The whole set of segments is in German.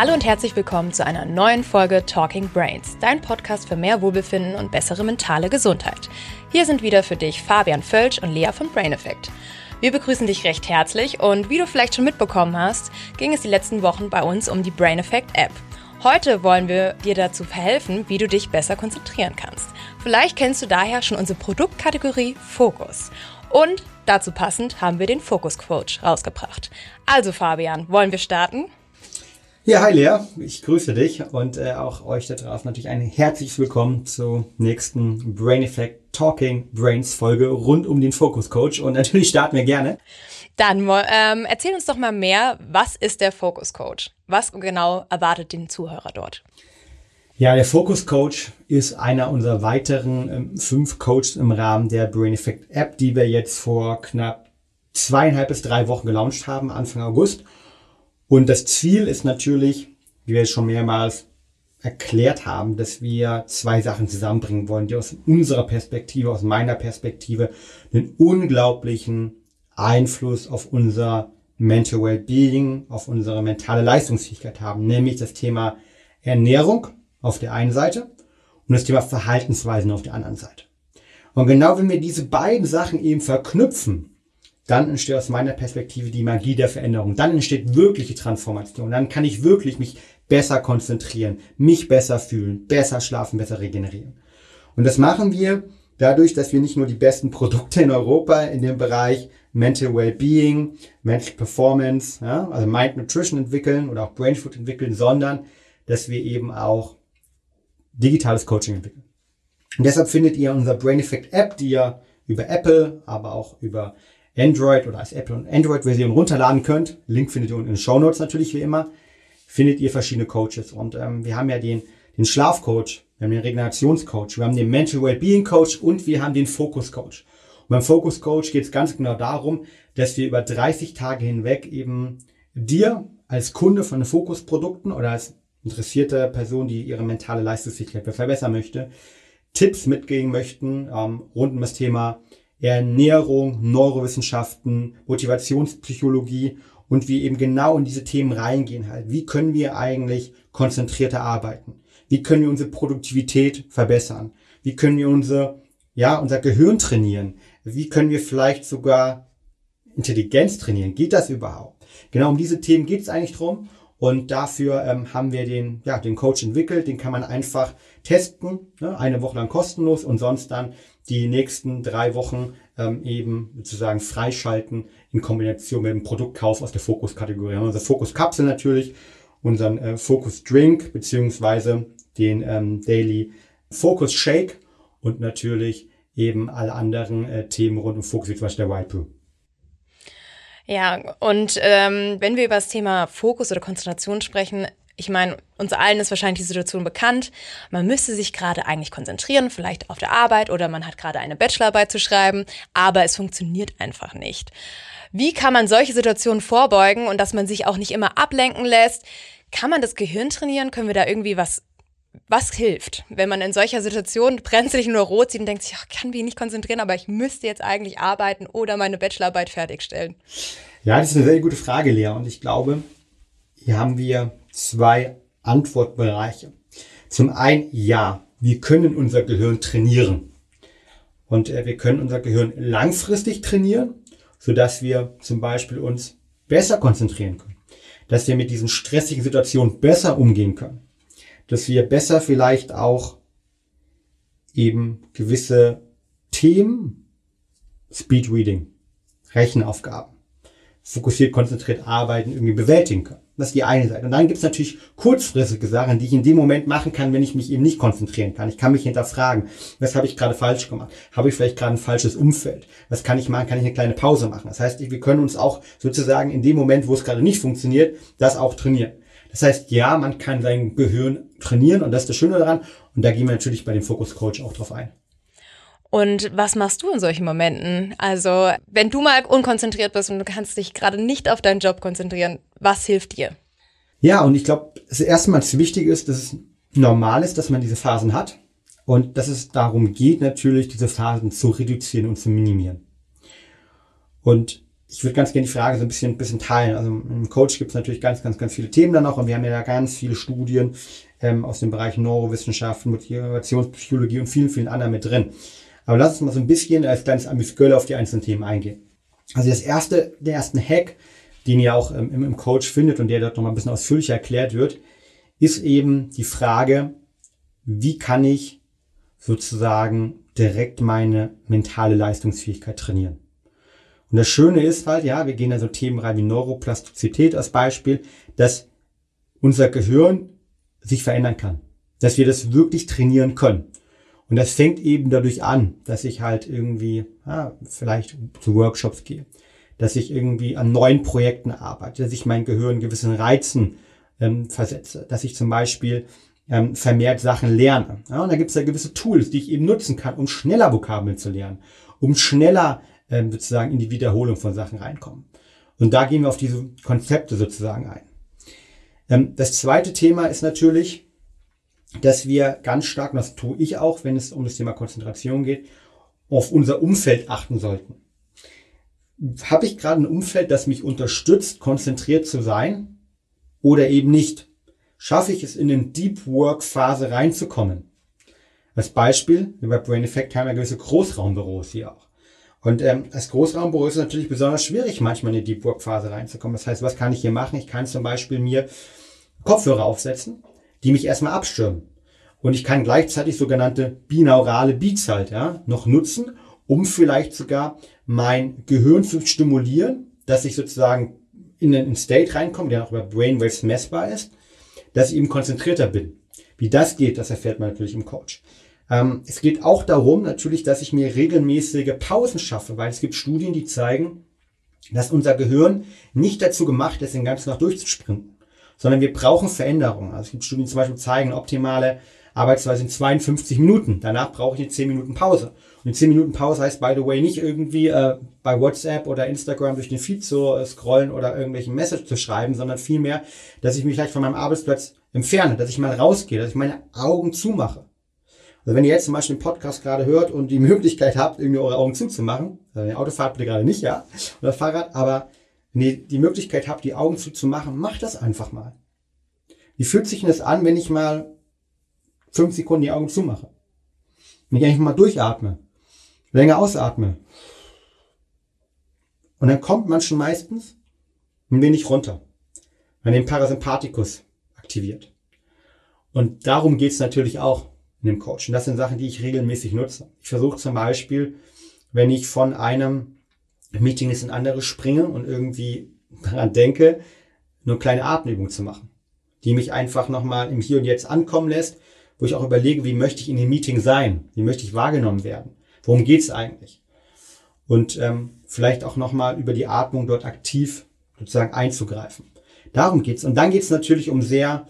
Hallo und herzlich willkommen zu einer neuen Folge Talking Brains, dein Podcast für mehr Wohlbefinden und bessere mentale Gesundheit. Hier sind wieder für dich Fabian Völsch und Lea vom Brain Effect. Wir begrüßen dich recht herzlich und wie du vielleicht schon mitbekommen hast, ging es die letzten Wochen bei uns um die Brain Effect App. Heute wollen wir dir dazu verhelfen, wie du dich besser konzentrieren kannst. Vielleicht kennst du daher schon unsere Produktkategorie Fokus. Und dazu passend haben wir den Fokus Coach rausgebracht. Also Fabian, wollen wir starten? Ja, hi Lea, ich grüße dich und äh, auch euch da draußen natürlich ein herzliches Willkommen zur nächsten Brain Effect Talking Brains Folge rund um den Focus Coach und natürlich starten wir gerne. Dann ähm, erzähl uns doch mal mehr, was ist der Focus Coach? Was genau erwartet den Zuhörer dort? Ja, der Focus Coach ist einer unserer weiteren ähm, fünf Coaches im Rahmen der Brain Effect App, die wir jetzt vor knapp zweieinhalb bis drei Wochen gelauncht haben, Anfang August. Und das Ziel ist natürlich, wie wir es schon mehrmals erklärt haben, dass wir zwei Sachen zusammenbringen wollen, die aus unserer Perspektive, aus meiner Perspektive, einen unglaublichen Einfluss auf unser Mental Wellbeing, auf unsere mentale Leistungsfähigkeit haben, nämlich das Thema Ernährung auf der einen Seite und das Thema Verhaltensweisen auf der anderen Seite. Und genau wenn wir diese beiden Sachen eben verknüpfen, dann entsteht aus meiner Perspektive die Magie der Veränderung. Dann entsteht wirkliche Transformation. Dann kann ich wirklich mich besser konzentrieren, mich besser fühlen, besser schlafen, besser regenerieren. Und das machen wir dadurch, dass wir nicht nur die besten Produkte in Europa in dem Bereich Mental Wellbeing, Mental Performance, ja, also Mind Nutrition entwickeln oder auch Brain Food entwickeln, sondern dass wir eben auch digitales Coaching entwickeln. Und deshalb findet ihr unser Brain Effect App, die ihr über Apple, aber auch über Android oder als Apple und Android Version runterladen könnt. Link findet ihr unten in den Show Notes natürlich wie immer. Findet ihr verschiedene Coaches und ähm, wir haben ja den den Schlafcoach, wir haben den Regenerationscoach, wir haben den Mental Wellbeing Coach und wir haben den Focus Coach. Und beim Focus Coach geht es ganz genau darum, dass wir über 30 Tage hinweg eben dir als Kunde von Focus Produkten oder als interessierte Person, die ihre mentale Leistungsfähigkeit verbessern möchte, Tipps mitgeben möchten ähm, rund um das Thema Ernährung, Neurowissenschaften, Motivationspsychologie und wir eben genau in diese Themen reingehen halt. Wie können wir eigentlich konzentrierter arbeiten? Wie können wir unsere Produktivität verbessern? Wie können wir unser, ja, unser Gehirn trainieren? Wie können wir vielleicht sogar Intelligenz trainieren? Geht das überhaupt? Genau um diese Themen geht es eigentlich drum. Und dafür ähm, haben wir den, ja, den Coach entwickelt. Den kann man einfach testen, ne? eine Woche lang kostenlos und sonst dann die nächsten drei Wochen ähm, eben sozusagen freischalten in Kombination mit dem Produktkauf aus der Fokus-Kategorie. Wir haben unsere Fokus-Kapsel natürlich, unseren äh, Fokus-Drink beziehungsweise den ähm, Daily Focus Shake und natürlich eben alle anderen äh, Themen rund um Fokus, wie zum Beispiel der White Brew. Ja, und ähm, wenn wir über das Thema Fokus oder Konzentration sprechen, ich meine, uns allen ist wahrscheinlich die Situation bekannt. Man müsste sich gerade eigentlich konzentrieren, vielleicht auf der Arbeit oder man hat gerade eine Bachelorarbeit zu schreiben, aber es funktioniert einfach nicht. Wie kann man solche Situationen vorbeugen und dass man sich auch nicht immer ablenken lässt? Kann man das Gehirn trainieren? Können wir da irgendwie was was hilft, wenn man in solcher Situation brenzlig nur rot sieht und denkt sich, ich kann mich nicht konzentrieren, aber ich müsste jetzt eigentlich arbeiten oder meine Bachelorarbeit fertigstellen? Ja, das ist eine sehr gute Frage, Lea. Und ich glaube, hier haben wir zwei Antwortbereiche. Zum einen, ja, wir können unser Gehirn trainieren. Und äh, wir können unser Gehirn langfristig trainieren, sodass wir zum Beispiel uns besser konzentrieren können. Dass wir mit diesen stressigen Situationen besser umgehen können dass wir besser vielleicht auch eben gewisse Themen, Speed Reading, Rechenaufgaben, fokussiert, konzentriert arbeiten, irgendwie bewältigen können. Das ist die eine Seite. Und dann gibt es natürlich kurzfristige Sachen, die ich in dem Moment machen kann, wenn ich mich eben nicht konzentrieren kann. Ich kann mich hinterfragen, was habe ich gerade falsch gemacht? Habe ich vielleicht gerade ein falsches Umfeld? Was kann ich machen? Kann ich eine kleine Pause machen? Das heißt, wir können uns auch sozusagen in dem Moment, wo es gerade nicht funktioniert, das auch trainieren. Das heißt, ja, man kann sein Gehirn trainieren und das ist das Schöne daran. Und da gehen wir natürlich bei dem Focus Coach auch drauf ein. Und was machst du in solchen Momenten? Also, wenn du mal unkonzentriert bist und du kannst dich gerade nicht auf deinen Job konzentrieren, was hilft dir? Ja, und ich glaube, das erste Mal das Wichtige ist, dass es normal ist, dass man diese Phasen hat und dass es darum geht, natürlich diese Phasen zu reduzieren und zu minimieren. Und ich würde ganz gerne die Frage so ein bisschen, ein bisschen teilen. Also im Coach gibt es natürlich ganz, ganz, ganz viele Themen da noch und wir haben ja da ganz viele Studien ähm, aus dem Bereich Neurowissenschaften, Motivationspsychologie und vielen, vielen anderen mit drin. Aber lass uns mal so ein bisschen als kleines Ambiskölle auf die einzelnen Themen eingehen. Also das erste, der ersten Hack, den ihr auch ähm, im Coach findet und der dort nochmal ein bisschen ausführlicher erklärt wird, ist eben die Frage, wie kann ich sozusagen direkt meine mentale Leistungsfähigkeit trainieren? Und das Schöne ist halt, ja, wir gehen da so Themen rein wie Neuroplastizität als Beispiel, dass unser Gehirn sich verändern kann. Dass wir das wirklich trainieren können. Und das fängt eben dadurch an, dass ich halt irgendwie, ja, vielleicht zu Workshops gehe, dass ich irgendwie an neuen Projekten arbeite, dass ich mein Gehirn gewissen Reizen ähm, versetze, dass ich zum Beispiel ähm, vermehrt Sachen lerne. Ja, und da gibt es ja gewisse Tools, die ich eben nutzen kann, um schneller Vokabeln zu lernen, um schneller ähm, sozusagen in die Wiederholung von Sachen reinkommen. Und da gehen wir auf diese Konzepte sozusagen ein. Ähm, das zweite Thema ist natürlich, dass wir ganz stark, und das tue ich auch, wenn es um das Thema Konzentration geht, auf unser Umfeld achten sollten. Habe ich gerade ein Umfeld, das mich unterstützt, konzentriert zu sein oder eben nicht? Schaffe ich es in eine Deep Work Phase reinzukommen? Als Beispiel, wie bei Brain Effect haben wir gewisse Großraumbüros hier auch. Und ähm, als Großraumbüro ist es natürlich besonders schwierig, manchmal in die Deep Work Phase reinzukommen. Das heißt, was kann ich hier machen? Ich kann zum Beispiel mir Kopfhörer aufsetzen, die mich erstmal abstürmen. Und ich kann gleichzeitig sogenannte binaurale Beats halt, ja, noch nutzen, um vielleicht sogar mein Gehirn zu stimulieren, dass ich sozusagen in einen State reinkomme, der auch über Brainwaves messbar ist, dass ich eben konzentrierter bin. Wie das geht, das erfährt man natürlich im Coach. Ähm, es geht auch darum, natürlich, dass ich mir regelmäßige Pausen schaffe, weil es gibt Studien, die zeigen, dass unser Gehirn nicht dazu gemacht ist, den ganzen Tag durchzuspringen, sondern wir brauchen Veränderungen. Also es gibt Studien, die zum Beispiel zeigen, optimale Arbeitsweise in 52 Minuten. Danach brauche ich eine 10 Minuten Pause. Und die 10 Minuten Pause heißt, by the way, nicht irgendwie äh, bei WhatsApp oder Instagram durch den Feed zu äh, scrollen oder irgendwelchen Message zu schreiben, sondern vielmehr, dass ich mich vielleicht von meinem Arbeitsplatz entferne, dass ich mal rausgehe, dass ich meine Augen zumache. Also wenn ihr jetzt zum Beispiel den Podcast gerade hört und die Möglichkeit habt, irgendwie eure Augen zuzumachen, also wenn ihr Auto fahrt, bitte gerade nicht, ja, oder Fahrrad, aber die Möglichkeit habt, die Augen zuzumachen, macht das einfach mal. Wie fühlt sich denn das an, wenn ich mal fünf Sekunden die Augen zumache? Wenn ich eigentlich mal durchatme, länger ausatme. Und dann kommt man schon meistens ein wenig runter. Man den Parasympathikus aktiviert. Und darum geht's natürlich auch in dem Coaching. Das sind Sachen, die ich regelmäßig nutze. Ich versuche zum Beispiel, wenn ich von einem Meeting ins andere springe und irgendwie daran denke, nur kleine Atemübungen zu machen, die mich einfach nochmal im Hier und Jetzt ankommen lässt, wo ich auch überlege, wie möchte ich in dem Meeting sein, wie möchte ich wahrgenommen werden, worum geht's eigentlich und ähm, vielleicht auch nochmal über die Atmung dort aktiv sozusagen einzugreifen. Darum geht's und dann geht's natürlich um sehr,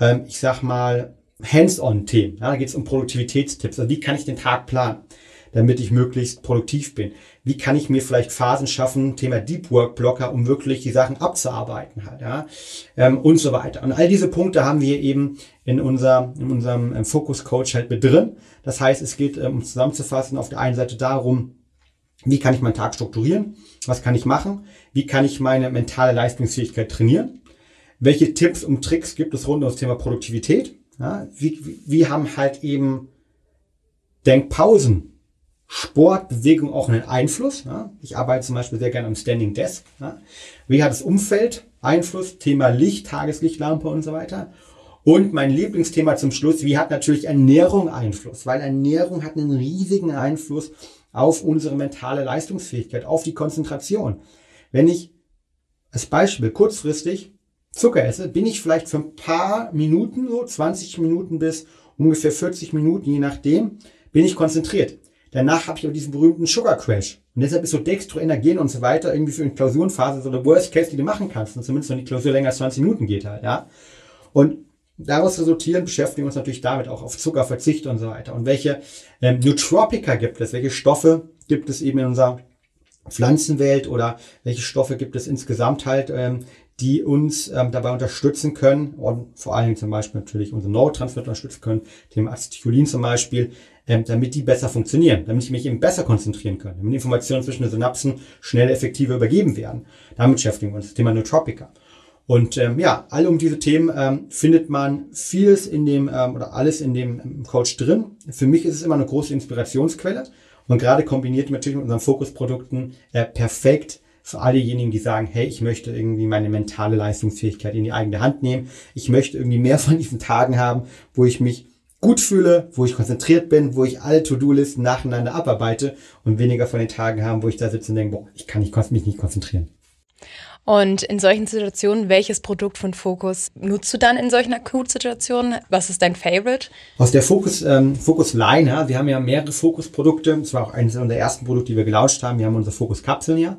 ähm, ich sag mal, Hands-on-Themen. Ja, da geht es um Produktivitätstipps. Also wie kann ich den Tag planen, damit ich möglichst produktiv bin? Wie kann ich mir vielleicht Phasen schaffen, Thema Deep Work Blocker, um wirklich die Sachen abzuarbeiten halt, ja, ähm, und so weiter. Und all diese Punkte haben wir eben in, unser, in unserem ähm, Focus Coach halt mit drin. Das heißt, es geht, ähm, um zusammenzufassen, auf der einen Seite darum, wie kann ich meinen Tag strukturieren? Was kann ich machen? Wie kann ich meine mentale Leistungsfähigkeit trainieren? Welche Tipps und Tricks gibt es rund um das Thema Produktivität? Ja, wie, wie haben halt eben Denkpausen, Sport, Bewegung auch einen Einfluss. Ja? Ich arbeite zum Beispiel sehr gerne am Standing Desk. Ja? Wie hat das Umfeld Einfluss? Thema Licht, Tageslichtlampe und so weiter. Und mein Lieblingsthema zum Schluss, wie hat natürlich Ernährung Einfluss? Weil Ernährung hat einen riesigen Einfluss auf unsere mentale Leistungsfähigkeit, auf die Konzentration. Wenn ich als Beispiel kurzfristig Zucker esse, bin ich vielleicht für ein paar Minuten, so 20 Minuten bis ungefähr 40 Minuten, je nachdem, bin ich konzentriert. Danach habe ich aber diesen berühmten Sugar Crash. Und deshalb ist so Dextroenergen und so weiter irgendwie für eine Klausurenphase so der Worst Case, die du machen kannst. Und zumindest wenn die Klausur länger als 20 Minuten geht halt, ja. Und daraus resultieren beschäftigen wir uns natürlich damit auch auf Zuckerverzicht und so weiter. Und welche ähm, Nootropika gibt es? Welche Stoffe gibt es eben in unserer Pflanzenwelt oder welche Stoffe gibt es insgesamt halt, ähm, die uns ähm, dabei unterstützen können und vor allen Dingen zum Beispiel natürlich unsere Neurotransmitter unterstützen können, dem Acetylcholin zum Beispiel, ähm, damit die besser funktionieren, damit ich mich eben besser konzentrieren kann, damit Informationen zwischen den Synapsen schnell effektiver übergeben werden. Damit beschäftigen wir uns, das Thema Nootropica. Und ähm, ja, alle um diese Themen ähm, findet man vieles in dem ähm, oder alles in dem ähm, Coach drin. Für mich ist es immer eine große Inspirationsquelle und gerade kombiniert natürlich mit unseren Fokusprodukten äh, perfekt für all diejenigen, die sagen, hey, ich möchte irgendwie meine mentale Leistungsfähigkeit in die eigene Hand nehmen. Ich möchte irgendwie mehr von diesen Tagen haben, wo ich mich gut fühle, wo ich konzentriert bin, wo ich alle To-Do-Listen nacheinander abarbeite und weniger von den Tagen haben, wo ich da sitze und denke, boah, ich kann nicht, mich nicht konzentrieren. Und in solchen Situationen, welches Produkt von Focus nutzt du dann in solchen Akutsituationen? Was ist dein Favorite? Aus der Focus, ähm, Focus Line, ja, wir haben ja mehrere Focus-Produkte. Das war auch eines unserer ersten Produkte, die wir gelauncht haben. Wir haben unsere Focus-Kapseln ja.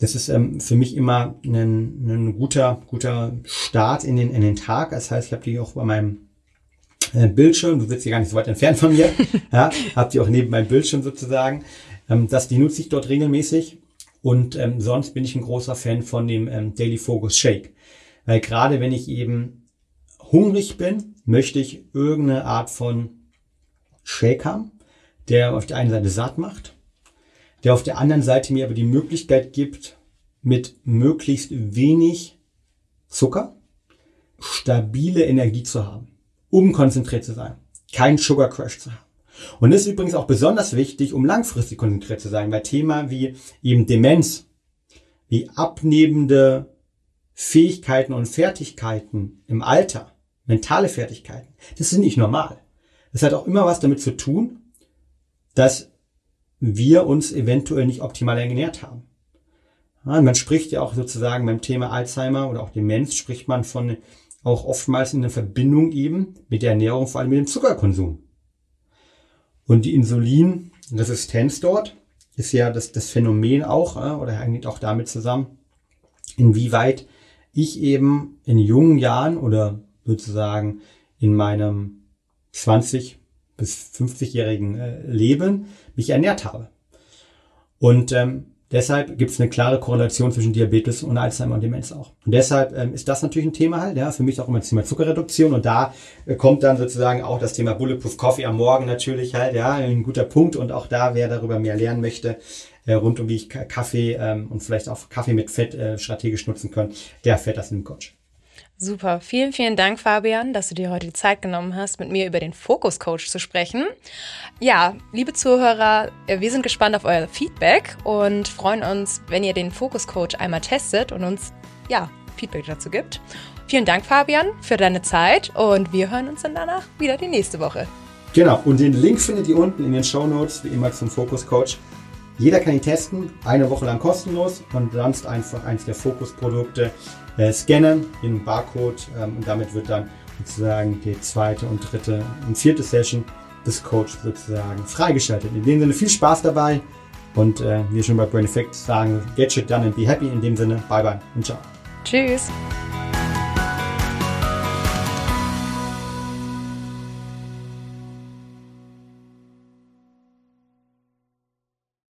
Das ist ähm, für mich immer ein, ein guter, guter Start in den, in den Tag. Das heißt, ich habe die auch bei meinem äh, Bildschirm, du sitzt hier gar nicht so weit entfernt von mir, ja, habt die auch neben meinem Bildschirm sozusagen. Ähm, das, die nutze ich dort regelmäßig. Und ähm, sonst bin ich ein großer Fan von dem ähm, Daily Focus Shake. Weil gerade wenn ich eben hungrig bin, möchte ich irgendeine Art von Shake haben, der auf der einen Seite satt macht, der auf der anderen Seite mir aber die Möglichkeit gibt, mit möglichst wenig Zucker stabile Energie zu haben, um konzentriert zu sein, keinen Sugar Crash zu haben. Und das ist übrigens auch besonders wichtig, um langfristig konzentriert zu sein, weil Thema wie eben Demenz, wie abnehmende Fähigkeiten und Fertigkeiten im Alter, mentale Fertigkeiten, das sind nicht normal. Das hat auch immer was damit zu tun, dass wir uns eventuell nicht optimal ernährt haben. Man spricht ja auch sozusagen beim Thema Alzheimer oder auch Demenz spricht man von auch oftmals in der Verbindung eben mit der Ernährung, vor allem mit dem Zuckerkonsum. Und die Insulinresistenz dort ist ja das, das Phänomen auch, oder hängt auch damit zusammen, inwieweit ich eben in jungen Jahren oder sozusagen in meinem 20 bis 50-jährigen äh, Leben mich ernährt habe. Und ähm, Deshalb gibt es eine klare Korrelation zwischen Diabetes und Alzheimer und Demenz auch. Und deshalb ähm, ist das natürlich ein Thema halt, ja, für mich auch immer das Thema Zuckerreduktion. Und da äh, kommt dann sozusagen auch das Thema Bulletproof Coffee am Morgen natürlich halt, ja, ein guter Punkt. Und auch da, wer darüber mehr lernen möchte, äh, rund um wie ich Kaffee ähm, und vielleicht auch Kaffee mit Fett äh, strategisch nutzen kann, der fährt das in dem Coach. Super. Vielen, vielen Dank, Fabian, dass du dir heute die Zeit genommen hast, mit mir über den Fokus Coach zu sprechen. Ja, liebe Zuhörer, äh, wir sind gespannt auf euer Feedback und freuen uns, wenn ihr den Fokus Coach einmal testet und uns, ja, Feedback dazu gibt. Vielen Dank, Fabian, für deine Zeit und wir hören uns dann danach wieder die nächste Woche. Genau. Und den Link findet ihr unten in den Show Notes, wie immer zum Fokus Coach. Jeder kann ihn testen, eine Woche lang kostenlos und sonst einfach eins der Fokusprodukte äh, scannen, den Barcode ähm, und damit wird dann sozusagen die zweite und dritte und vierte Session des Coaches sozusagen freigeschaltet. In dem Sinne viel Spaß dabei und äh, wie schon bei Brain Effect sagen, get shit done and be happy. In dem Sinne, bye bye und ciao. Tschüss.